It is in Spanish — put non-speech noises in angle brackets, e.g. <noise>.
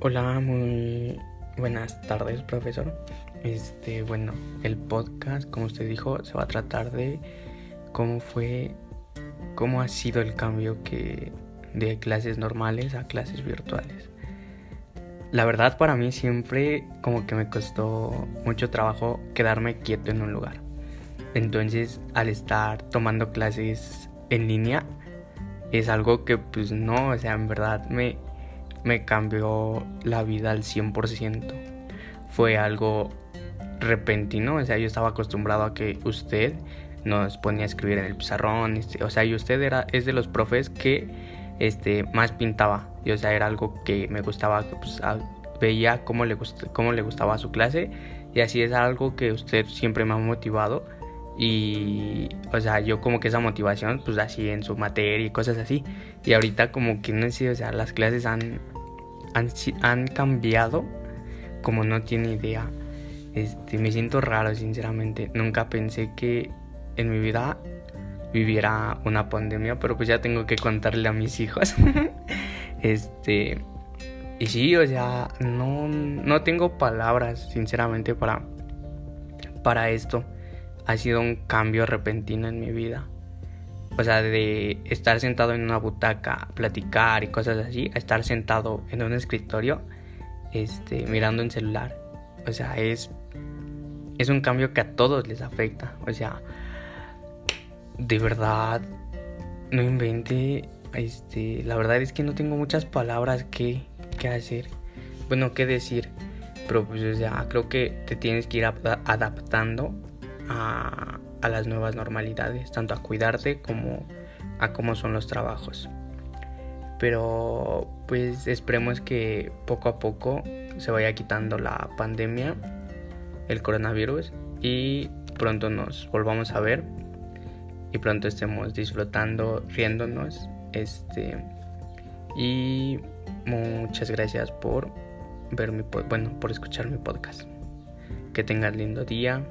Hola, muy buenas tardes, profesor. Este, bueno, el podcast, como usted dijo, se va a tratar de cómo fue, cómo ha sido el cambio que de clases normales a clases virtuales. La verdad para mí siempre como que me costó mucho trabajo quedarme quieto en un lugar. Entonces, al estar tomando clases en línea es algo que pues no, o sea, en verdad me me cambió la vida al 100%. Fue algo repentino, o sea, yo estaba acostumbrado a que usted nos ponía a escribir en el pizarrón, este, o sea, y usted era es de los profes que este más pintaba, y o sea, era algo que me gustaba, pues, veía cómo le cómo le gustaba su clase y así es algo que usted siempre me ha motivado y o sea yo como que esa motivación pues así en su materia y cosas así y ahorita como que no sé o sea las clases han han, han cambiado como no tiene idea. Este, me siento raro, sinceramente. Nunca pensé que en mi vida viviera una pandemia, pero pues ya tengo que contarle a mis hijos. <laughs> este, y sí, o sea, no, no tengo palabras, sinceramente, para, para esto. Ha sido un cambio repentino en mi vida. O sea, de estar sentado en una butaca, platicar y cosas así, a estar sentado en un escritorio, este, mirando en celular. O sea, es, es un cambio que a todos les afecta. O sea, de verdad, no invente. Este, la verdad es que no tengo muchas palabras que, que hacer. Bueno, qué decir. Pero pues, o sea, creo que te tienes que ir adaptando a, a las nuevas normalidades, tanto a cuidarte como a cómo son los trabajos. Pero pues esperemos que poco a poco se vaya quitando la pandemia, el coronavirus y pronto nos volvamos a ver y pronto estemos disfrutando, riéndonos, este y muchas gracias por ver mi bueno, por escuchar mi podcast. Que tengas lindo día,